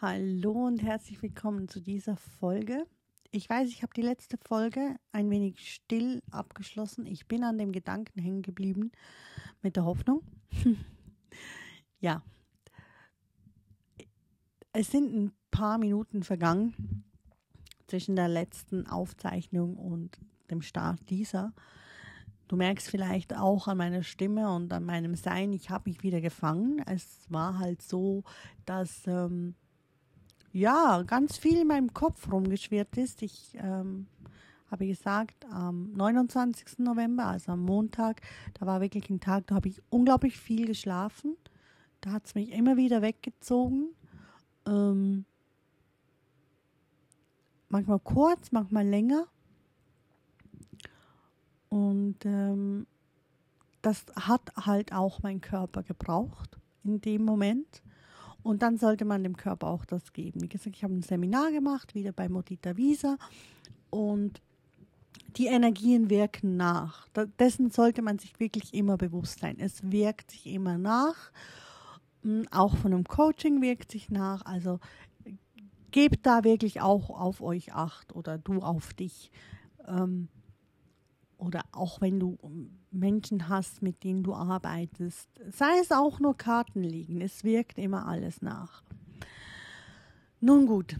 Hallo und herzlich willkommen zu dieser Folge. Ich weiß, ich habe die letzte Folge ein wenig still abgeschlossen. Ich bin an dem Gedanken hängen geblieben mit der Hoffnung. ja. Es sind ein paar Minuten vergangen zwischen der letzten Aufzeichnung und dem Start dieser. Du merkst vielleicht auch an meiner Stimme und an meinem Sein, ich habe mich wieder gefangen. Es war halt so, dass ähm, ja ganz viel in meinem Kopf rumgeschwirrt ist. Ich ähm, habe gesagt, am 29. November, also am Montag, da war wirklich ein Tag, da habe ich unglaublich viel geschlafen. Da hat es mich immer wieder weggezogen. Ähm, manchmal kurz, manchmal länger. Und ähm, das hat halt auch mein Körper gebraucht in dem Moment. Und dann sollte man dem Körper auch das geben. Wie gesagt, ich habe ein Seminar gemacht, wieder bei Modita Visa. Und die Energien wirken nach. dessen sollte man sich wirklich immer bewusst sein. Es wirkt sich immer nach. Hm, auch von einem Coaching wirkt sich nach. Also gebt da wirklich auch auf euch acht oder du auf dich. Ähm, oder auch wenn du Menschen hast, mit denen du arbeitest, sei es auch nur Karten liegen, es wirkt immer alles nach. Nun gut,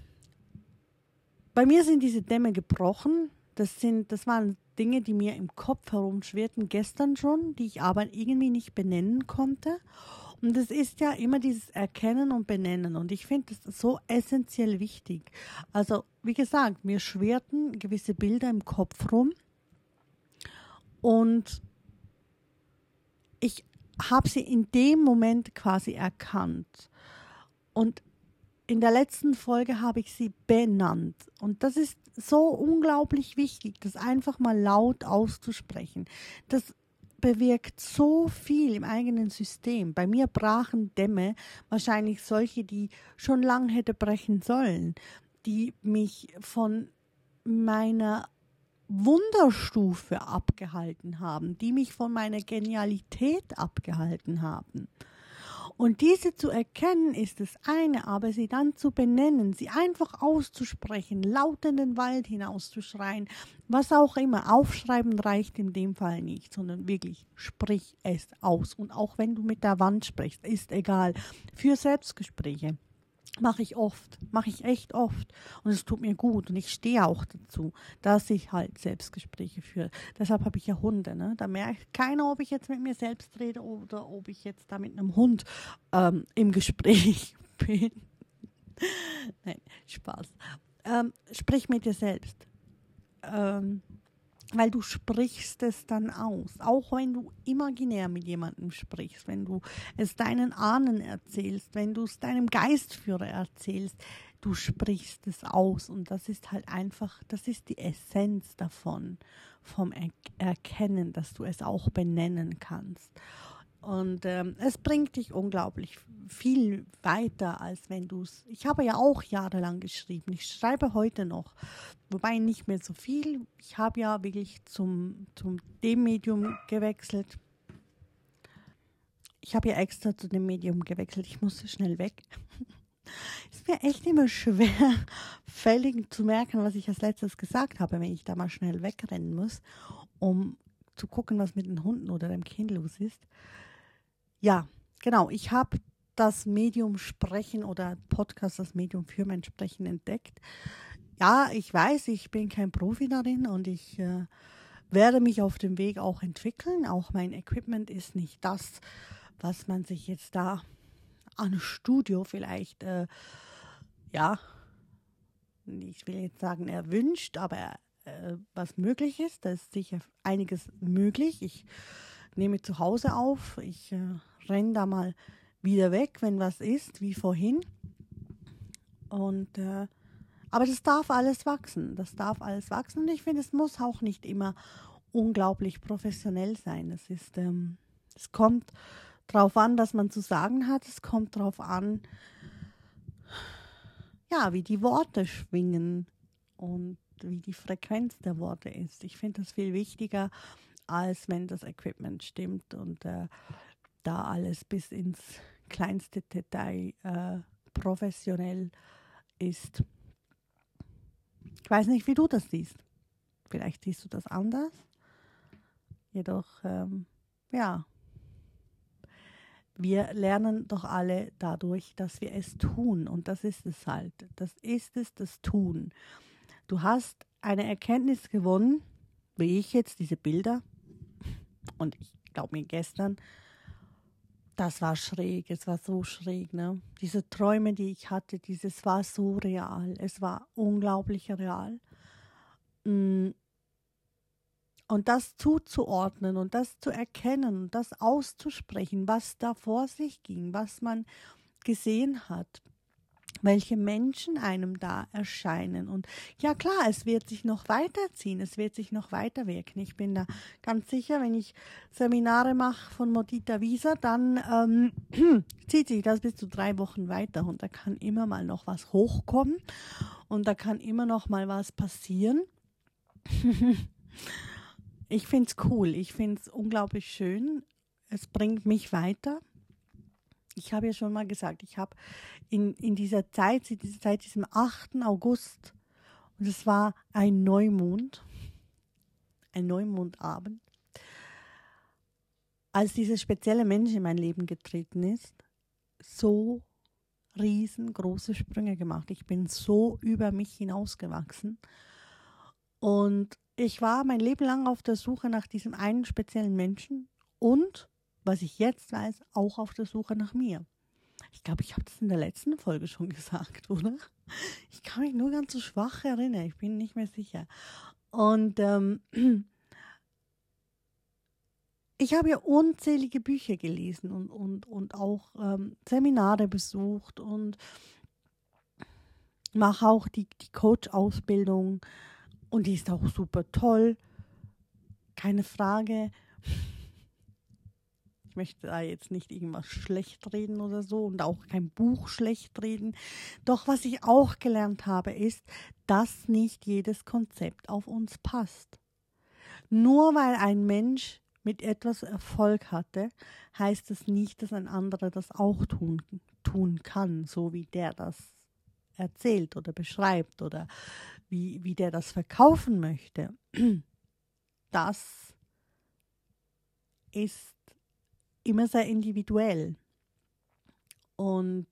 bei mir sind diese Dämme gebrochen. Das, sind, das waren Dinge, die mir im Kopf herumschwirrten gestern schon, die ich aber irgendwie nicht benennen konnte. Und es ist ja immer dieses Erkennen und Benennen. Und ich finde das so essentiell wichtig. Also, wie gesagt, mir schwirrten gewisse Bilder im Kopf rum und ich habe sie in dem Moment quasi erkannt. Und in der letzten Folge habe ich sie benannt. Und das ist so unglaublich wichtig, das einfach mal laut auszusprechen. Das bewirkt so viel im eigenen System. Bei mir brachen Dämme, wahrscheinlich solche, die schon lang hätte brechen sollen, die mich von meiner Wunderstufe abgehalten haben, die mich von meiner Genialität abgehalten haben. Und diese zu erkennen ist das eine, aber sie dann zu benennen, sie einfach auszusprechen, laut in den Wald hinauszuschreien, was auch immer. Aufschreiben reicht in dem Fall nicht, sondern wirklich sprich es aus. Und auch wenn du mit der Wand sprichst, ist egal. Für Selbstgespräche Mache ich oft, mache ich echt oft. Und es tut mir gut. Und ich stehe auch dazu, dass ich halt Selbstgespräche führe. Deshalb habe ich ja Hunde. Ne? Da merkt keiner, ob ich jetzt mit mir selbst rede oder ob ich jetzt da mit einem Hund ähm, im Gespräch bin. Nein, Spaß. Ähm, sprich mit dir selbst. Ähm, weil du sprichst es dann aus, auch wenn du imaginär mit jemandem sprichst, wenn du es deinen Ahnen erzählst, wenn du es deinem Geistführer erzählst, du sprichst es aus und das ist halt einfach, das ist die Essenz davon, vom Erkennen, dass du es auch benennen kannst. Und ähm, es bringt dich unglaublich viel weiter, als wenn du es. Ich habe ja auch jahrelang geschrieben. Ich schreibe heute noch, wobei nicht mehr so viel. Ich habe ja wirklich zum, zum dem Medium gewechselt. Ich habe ja extra zu dem Medium gewechselt. Ich musste schnell weg. Ist mir echt immer schwer, fällig zu merken, was ich als letztes gesagt habe, wenn ich da mal schnell wegrennen muss, um zu gucken, was mit den Hunden oder dem Kind los ist. Ja, genau. Ich habe das Medium Sprechen oder Podcast, das Medium für mein Sprechen entdeckt. Ja, ich weiß, ich bin kein Profi darin und ich äh, werde mich auf dem Weg auch entwickeln. Auch mein Equipment ist nicht das, was man sich jetzt da an Studio vielleicht, äh, ja, ich will jetzt sagen erwünscht, aber äh, was möglich ist. Da ist sicher einiges möglich. Ich nehme zu Hause auf. Ich äh, renne da mal wieder weg, wenn was ist, wie vorhin. Und äh, aber das darf alles wachsen. Das darf alles wachsen. Und ich finde, es muss auch nicht immer unglaublich professionell sein. Es ist, ähm, es kommt darauf an, dass man zu sagen hat. Es kommt darauf an, ja, wie die Worte schwingen und wie die Frequenz der Worte ist. Ich finde das viel wichtiger, als wenn das Equipment stimmt und äh, da alles bis ins kleinste Detail äh, professionell ist. Ich weiß nicht, wie du das siehst. Vielleicht siehst du das anders. Jedoch, ähm, ja, wir lernen doch alle dadurch, dass wir es tun. Und das ist es halt. Das ist es, das Tun. Du hast eine Erkenntnis gewonnen, wie ich jetzt diese Bilder. Und ich glaube mir gestern, das war schräg, es war so schräg, ne? Diese Träume, die ich hatte, dieses war so real, es war unglaublich real. Mm. Und das zuzuordnen und das zu erkennen und das auszusprechen, was da vor sich ging, was man gesehen hat, welche Menschen einem da erscheinen. Und ja klar, es wird sich noch weiterziehen, es wird sich noch weiter wirken. Ich bin da ganz sicher, wenn ich Seminare mache von Modita Visa, dann ähm, zieht sich das bis zu drei Wochen weiter und da kann immer mal noch was hochkommen und da kann immer noch mal was passieren. ich finde es cool, ich finde es unglaublich schön. Es bringt mich weiter ich habe ja schon mal gesagt, ich habe in, in dieser Zeit, seit diesem 8. August, und es war ein Neumond, ein Neumondabend, als dieser spezielle Mensch in mein Leben getreten ist, so riesengroße Sprünge gemacht. Ich bin so über mich hinausgewachsen. Und ich war mein Leben lang auf der Suche nach diesem einen speziellen Menschen und was ich jetzt weiß, auch auf der Suche nach mir. Ich glaube, ich habe das in der letzten Folge schon gesagt, oder? Ich kann mich nur ganz so schwach erinnern, ich bin nicht mehr sicher. Und ähm, ich habe ja unzählige Bücher gelesen und, und, und auch ähm, Seminare besucht und mache auch die, die Coach-Ausbildung und die ist auch super toll. Keine Frage möchte da jetzt nicht irgendwas schlecht reden oder so und auch kein Buch schlecht reden. Doch was ich auch gelernt habe, ist, dass nicht jedes Konzept auf uns passt. Nur weil ein Mensch mit etwas Erfolg hatte, heißt es nicht, dass ein anderer das auch tun, tun kann, so wie der das erzählt oder beschreibt oder wie, wie der das verkaufen möchte. Das ist immer sehr individuell. Und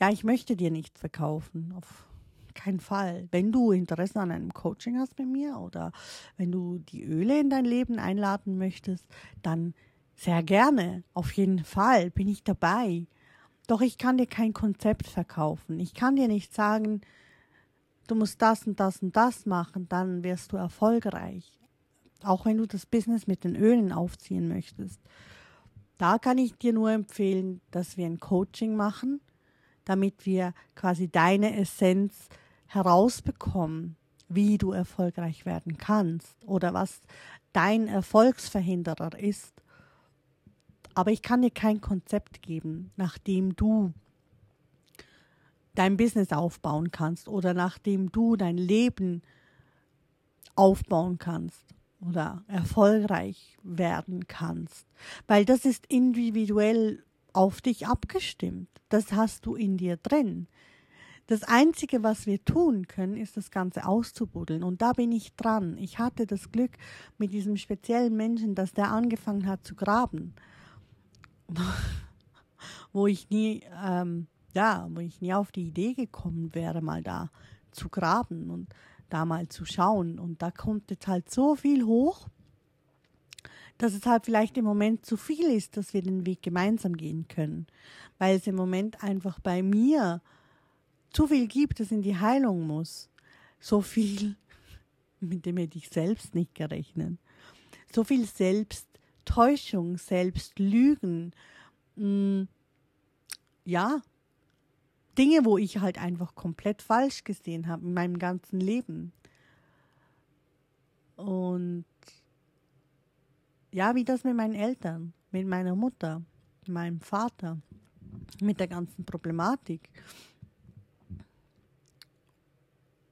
ja, ich möchte dir nichts verkaufen, auf keinen Fall. Wenn du Interesse an einem Coaching hast bei mir oder wenn du die Öle in dein Leben einladen möchtest, dann sehr gerne, auf jeden Fall bin ich dabei. Doch ich kann dir kein Konzept verkaufen. Ich kann dir nicht sagen, du musst das und das und das machen, dann wirst du erfolgreich. Auch wenn du das Business mit den Ölen aufziehen möchtest. Da kann ich dir nur empfehlen, dass wir ein Coaching machen, damit wir quasi deine Essenz herausbekommen, wie du erfolgreich werden kannst oder was dein Erfolgsverhinderer ist. Aber ich kann dir kein Konzept geben, nachdem du dein Business aufbauen kannst oder nachdem du dein Leben aufbauen kannst oder erfolgreich werden kannst, weil das ist individuell auf dich abgestimmt. Das hast du in dir drin. Das Einzige, was wir tun können, ist das Ganze auszubuddeln. Und da bin ich dran. Ich hatte das Glück mit diesem speziellen Menschen, dass der angefangen hat zu graben. wo ich nie, ähm, ja, wo ich nie auf die Idee gekommen wäre, mal da zu graben. Und da mal zu schauen. Und da kommt jetzt halt so viel hoch, dass es halt vielleicht im Moment zu viel ist, dass wir den Weg gemeinsam gehen können. Weil es im Moment einfach bei mir zu viel gibt, das in die Heilung muss. So viel, mit dem hätte ich selbst nicht gerechnet. So viel Selbsttäuschung, Selbstlügen. Mm, ja, Dinge, wo ich halt einfach komplett falsch gesehen habe in meinem ganzen Leben. Und ja, wie das mit meinen Eltern, mit meiner Mutter, meinem Vater, mit der ganzen Problematik.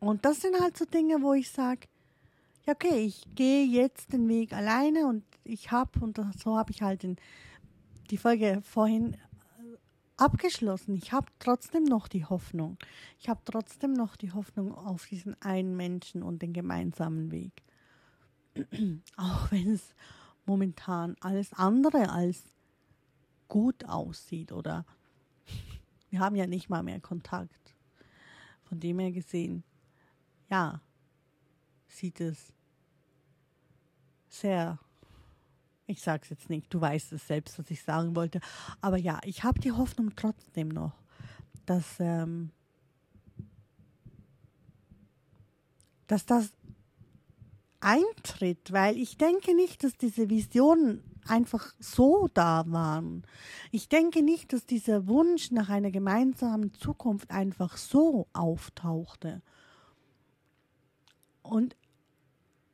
Und das sind halt so Dinge, wo ich sage, ja, okay, ich gehe jetzt den Weg alleine und ich habe, und so habe ich halt in die Folge vorhin abgeschlossen. Ich habe trotzdem noch die Hoffnung. Ich habe trotzdem noch die Hoffnung auf diesen einen Menschen und den gemeinsamen Weg. Auch wenn es momentan alles andere als gut aussieht oder wir haben ja nicht mal mehr Kontakt. Von dem her gesehen, ja, sieht es sehr ich sage es jetzt nicht, du weißt es selbst, was ich sagen wollte. Aber ja, ich habe die Hoffnung trotzdem noch, dass, ähm, dass das eintritt, weil ich denke nicht, dass diese Visionen einfach so da waren. Ich denke nicht, dass dieser Wunsch nach einer gemeinsamen Zukunft einfach so auftauchte. Und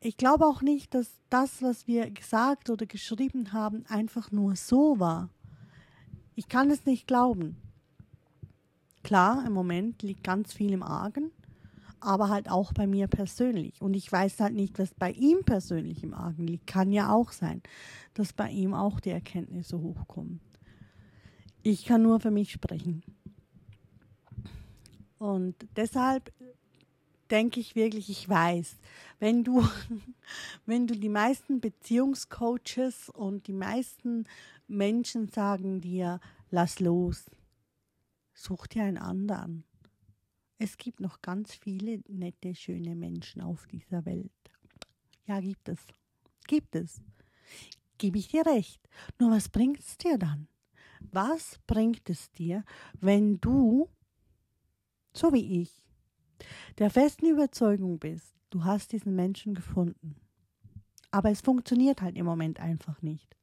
ich glaube auch nicht, dass das, was wir gesagt oder geschrieben haben, einfach nur so war. Ich kann es nicht glauben. Klar, im Moment liegt ganz viel im Argen, aber halt auch bei mir persönlich. Und ich weiß halt nicht, was bei ihm persönlich im Argen liegt. Kann ja auch sein, dass bei ihm auch die Erkenntnisse hochkommen. Ich kann nur für mich sprechen. Und deshalb denke ich wirklich, ich weiß, wenn du, wenn du die meisten Beziehungscoaches und die meisten Menschen sagen dir, lass los, such dir einen anderen. Es gibt noch ganz viele nette, schöne Menschen auf dieser Welt. Ja, gibt es. Gibt es. Gebe ich dir recht. Nur was bringt es dir dann? Was bringt es dir, wenn du, so wie ich, der festen Überzeugung bist, du hast diesen Menschen gefunden. Aber es funktioniert halt im Moment einfach nicht.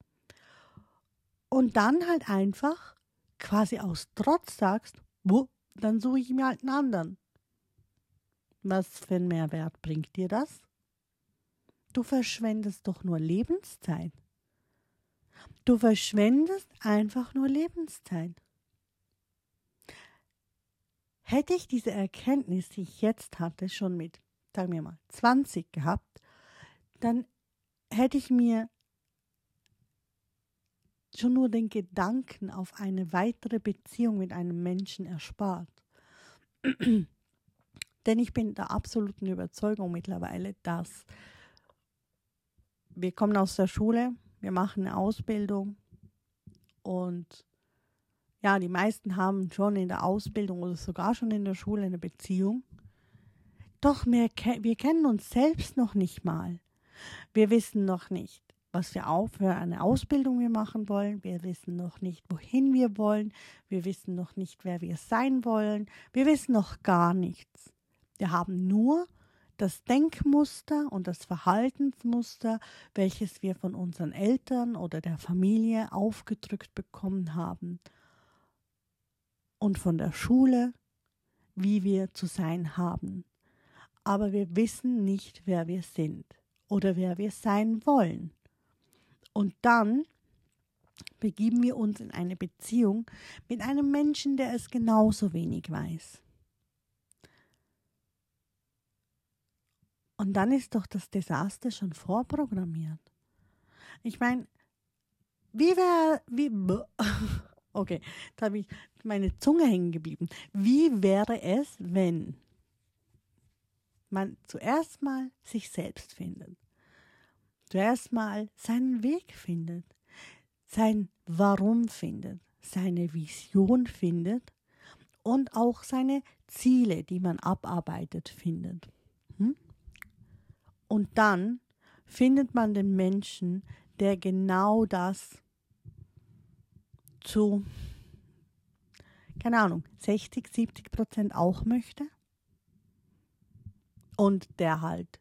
Und dann halt einfach quasi aus Trotz sagst, wo, dann suche ich mir halt einen anderen. Was für einen Mehrwert bringt dir das? Du verschwendest doch nur Lebenszeit. Du verschwendest einfach nur Lebenszeit. Hätte ich diese Erkenntnis, die ich jetzt hatte, schon mit, sagen wir mal, 20 gehabt, dann hätte ich mir schon nur den Gedanken auf eine weitere Beziehung mit einem Menschen erspart. Denn ich bin der absoluten Überzeugung mittlerweile, dass wir kommen aus der Schule, wir machen eine Ausbildung und ja, die meisten haben schon in der Ausbildung oder sogar schon in der Schule eine Beziehung. Doch wir, wir kennen uns selbst noch nicht mal. Wir wissen noch nicht, was wir auch für eine Ausbildung wir machen wollen. Wir wissen noch nicht, wohin wir wollen. Wir wissen noch nicht, wer wir sein wollen. Wir wissen noch gar nichts. Wir haben nur das Denkmuster und das Verhaltensmuster, welches wir von unseren Eltern oder der Familie aufgedrückt bekommen haben und von der Schule, wie wir zu sein haben. Aber wir wissen nicht, wer wir sind oder wer wir sein wollen. Und dann begeben wir uns in eine Beziehung mit einem Menschen, der es genauso wenig weiß. Und dann ist doch das Desaster schon vorprogrammiert. Ich meine, wie wäre, wie, Okay, da habe ich meine Zunge hängen geblieben. Wie wäre es, wenn man zuerst mal sich selbst findet, zuerst mal seinen Weg findet, sein Warum findet, seine Vision findet und auch seine Ziele, die man abarbeitet, findet. Hm? Und dann findet man den Menschen, der genau das zu, keine Ahnung, 60, 70 Prozent auch möchte. Und der halt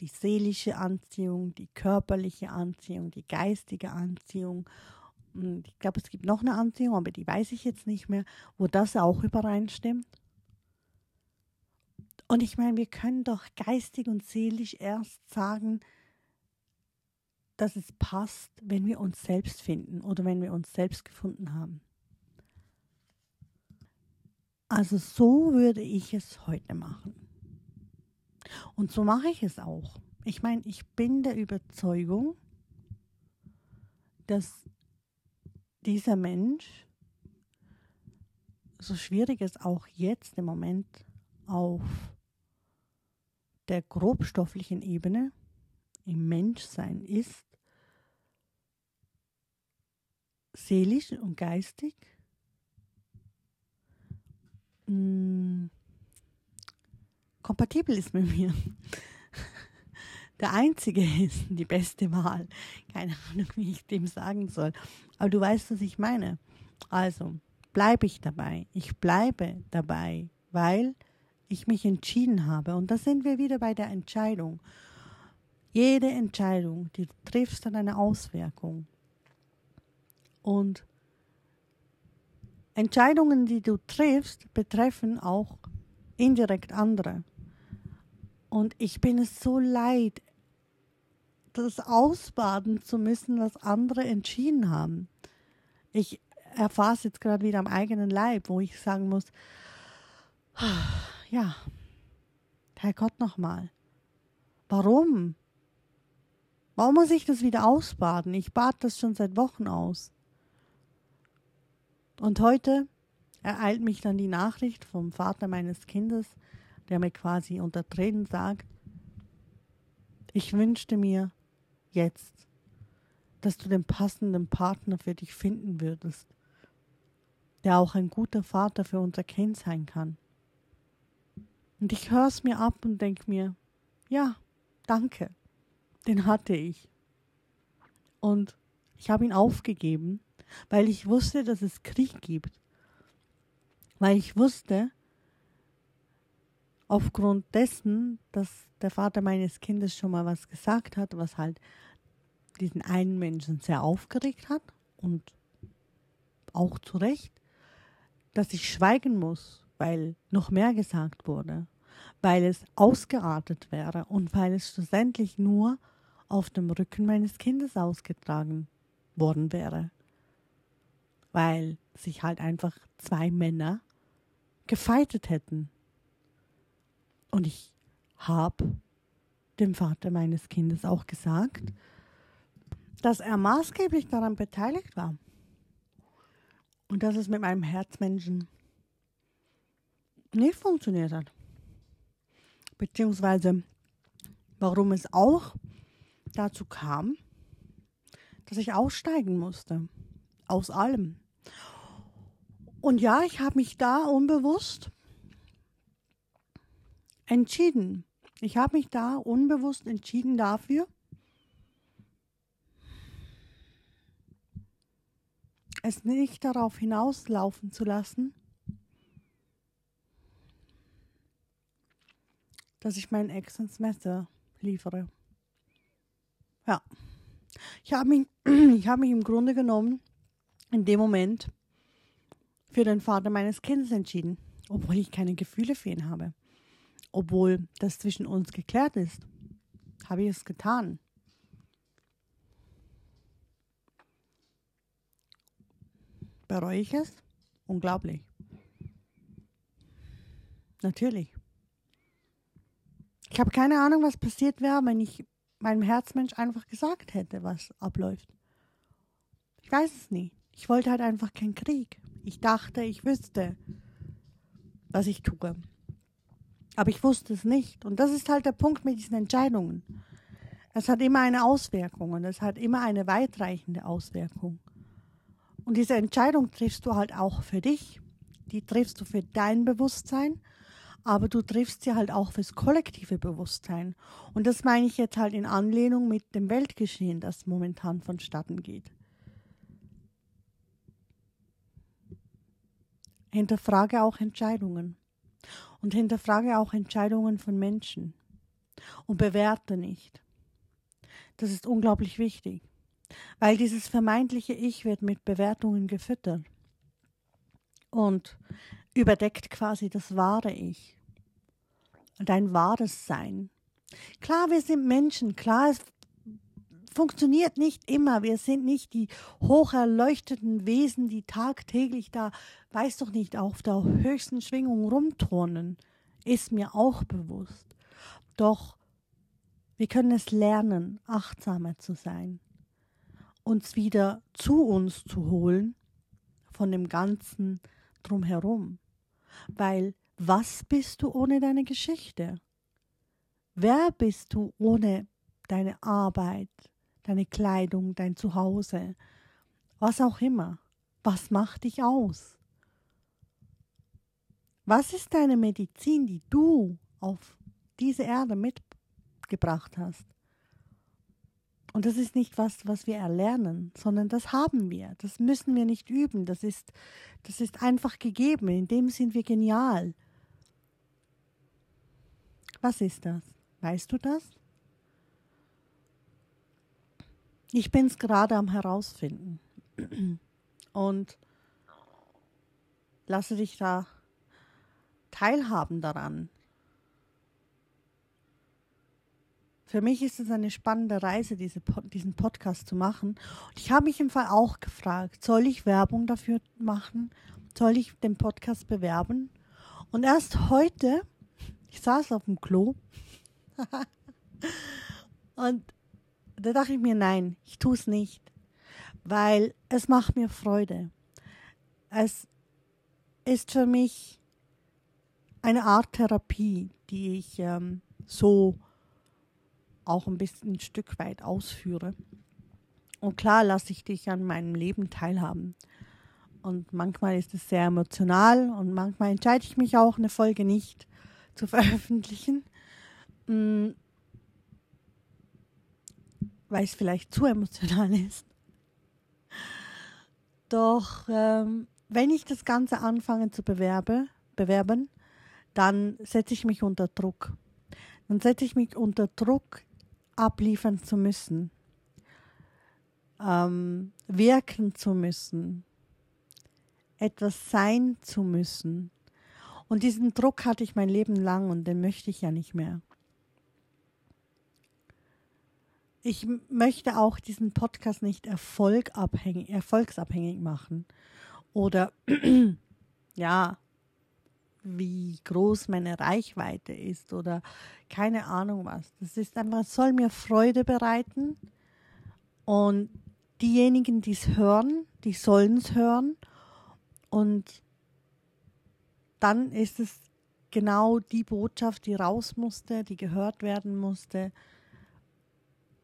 die seelische Anziehung, die körperliche Anziehung, die geistige Anziehung. Und ich glaube, es gibt noch eine Anziehung, aber die weiß ich jetzt nicht mehr, wo das auch übereinstimmt. Und ich meine, wir können doch geistig und seelisch erst sagen, dass es passt, wenn wir uns selbst finden oder wenn wir uns selbst gefunden haben. Also so würde ich es heute machen. Und so mache ich es auch. Ich meine, ich bin der Überzeugung, dass dieser Mensch so schwierig es auch jetzt im Moment auf der grobstofflichen Ebene im Menschsein ist, seelisch und geistig, mm, kompatibel ist mit mir. Der einzige ist die beste Wahl. Keine Ahnung, wie ich dem sagen soll. Aber du weißt, was ich meine. Also, bleibe ich dabei. Ich bleibe dabei, weil ich mich entschieden habe. Und da sind wir wieder bei der Entscheidung. Jede Entscheidung, die du triffst, hat eine Auswirkung. Und Entscheidungen, die du triffst, betreffen auch indirekt andere. Und ich bin es so leid, das ausbaden zu müssen, was andere entschieden haben. Ich erfahre es jetzt gerade wieder am eigenen Leib, wo ich sagen muss, ja, Herrgott nochmal, warum? Warum muss ich das wieder ausbaden? Ich bad das schon seit Wochen aus. Und heute ereilt mich dann die Nachricht vom Vater meines Kindes, der mir quasi unter Tränen sagt, ich wünschte mir jetzt, dass du den passenden Partner für dich finden würdest, der auch ein guter Vater für unser Kind sein kann. Und ich höre es mir ab und denke mir, ja, danke, den hatte ich. Und ich habe ihn aufgegeben, weil ich wusste, dass es Krieg gibt. Weil ich wusste, aufgrund dessen, dass der Vater meines Kindes schon mal was gesagt hat, was halt diesen einen Menschen sehr aufgeregt hat und auch zu Recht, dass ich schweigen muss, weil noch mehr gesagt wurde, weil es ausgeartet wäre und weil es schlussendlich nur auf dem Rücken meines Kindes ausgetragen worden wäre, weil sich halt einfach zwei Männer gefeitet hätten und ich habe dem Vater meines Kindes auch gesagt, dass er maßgeblich daran beteiligt war. Und dass es mit meinem Herzmenschen nicht funktioniert hat. Beziehungsweise warum es auch dazu kam, dass ich aussteigen musste. Aus allem. Und ja, ich habe mich da unbewusst entschieden. Ich habe mich da unbewusst entschieden dafür, es nicht darauf hinauslaufen zu lassen, dass ich meinen Ex ins Messer liefere. Ja. Ich habe mich, hab mich im Grunde genommen in dem Moment für den Vater meines Kindes entschieden, obwohl ich keine Gefühle für ihn habe obwohl das zwischen uns geklärt ist, habe ich es getan. Bereue ich es? Unglaublich. Natürlich. Ich habe keine Ahnung, was passiert wäre, wenn ich meinem Herzmensch einfach gesagt hätte, was abläuft. Ich weiß es nie. Ich wollte halt einfach keinen Krieg. Ich dachte, ich wüsste, was ich tue. Aber ich wusste es nicht. Und das ist halt der Punkt mit diesen Entscheidungen. Es hat immer eine Auswirkung und es hat immer eine weitreichende Auswirkung. Und diese Entscheidung triffst du halt auch für dich. Die triffst du für dein Bewusstsein, aber du triffst sie halt auch fürs kollektive Bewusstsein. Und das meine ich jetzt halt in Anlehnung mit dem Weltgeschehen, das momentan vonstatten geht. Hinterfrage auch Entscheidungen. Und hinterfrage auch Entscheidungen von Menschen. Und bewerte nicht. Das ist unglaublich wichtig, weil dieses vermeintliche Ich wird mit Bewertungen gefüttert. Und überdeckt quasi das wahre Ich, dein wahres Sein. Klar, wir sind Menschen, klar, es funktioniert nicht immer. Wir sind nicht die hocherleuchteten Wesen, die tagtäglich da, weiß doch nicht, auf der höchsten Schwingung rumturnen. Ist mir auch bewusst. Doch wir können es lernen, achtsamer zu sein, uns wieder zu uns zu holen, von dem ganzen drumherum. Weil was bist du ohne deine Geschichte? Wer bist du ohne deine Arbeit, deine Kleidung, dein Zuhause, was auch immer? Was macht dich aus? Was ist deine Medizin, die du auf diese Erde mitgebracht hast? Und das ist nicht was, was wir erlernen, sondern das haben wir. Das müssen wir nicht üben. Das ist, das ist einfach gegeben. In dem sind wir genial. Was ist das? Weißt du das? Ich bin es gerade am herausfinden. Und lasse dich da teilhaben daran. Für mich ist es eine spannende Reise, diese, diesen Podcast zu machen. Und ich habe mich im Fall auch gefragt, soll ich Werbung dafür machen? Soll ich den Podcast bewerben? Und erst heute, ich saß auf dem Klo und da dachte ich mir, nein, ich tue es nicht, weil es macht mir Freude. Es ist für mich eine Art Therapie, die ich ähm, so auch ein bisschen ein Stück weit ausführe. Und klar lasse ich dich an meinem Leben teilhaben. Und manchmal ist es sehr emotional und manchmal entscheide ich mich auch, eine Folge nicht zu veröffentlichen, mm, weil es vielleicht zu emotional ist. Doch ähm, wenn ich das Ganze anfange zu bewerbe, bewerben, dann setze ich mich unter Druck. Dann setze ich mich unter Druck, abliefern zu müssen, ähm, wirken zu müssen, etwas sein zu müssen. Und diesen Druck hatte ich mein Leben lang und den möchte ich ja nicht mehr. Ich möchte auch diesen Podcast nicht erfolgabhängig, erfolgsabhängig machen oder ja, wie groß meine Reichweite ist oder keine Ahnung was. Das ist einfach, soll mir Freude bereiten und diejenigen, die es hören, die sollen es hören und dann ist es genau die Botschaft, die raus musste, die gehört werden musste.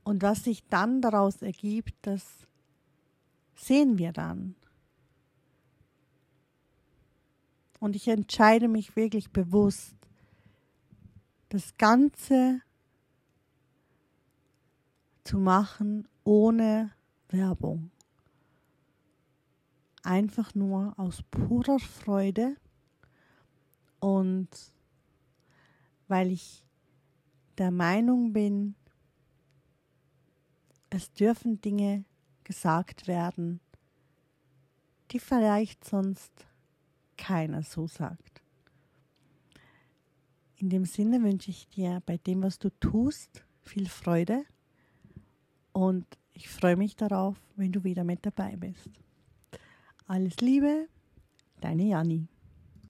Und was sich dann daraus ergibt, das sehen wir dann. Und ich entscheide mich wirklich bewusst, das Ganze zu machen ohne Werbung. Einfach nur aus purer Freude und weil ich der Meinung bin, es dürfen Dinge gesagt werden, die vielleicht sonst keiner so sagt. In dem Sinne wünsche ich dir bei dem, was du tust, viel Freude und ich freue mich darauf, wenn du wieder mit dabei bist. Alles Liebe, deine Janni.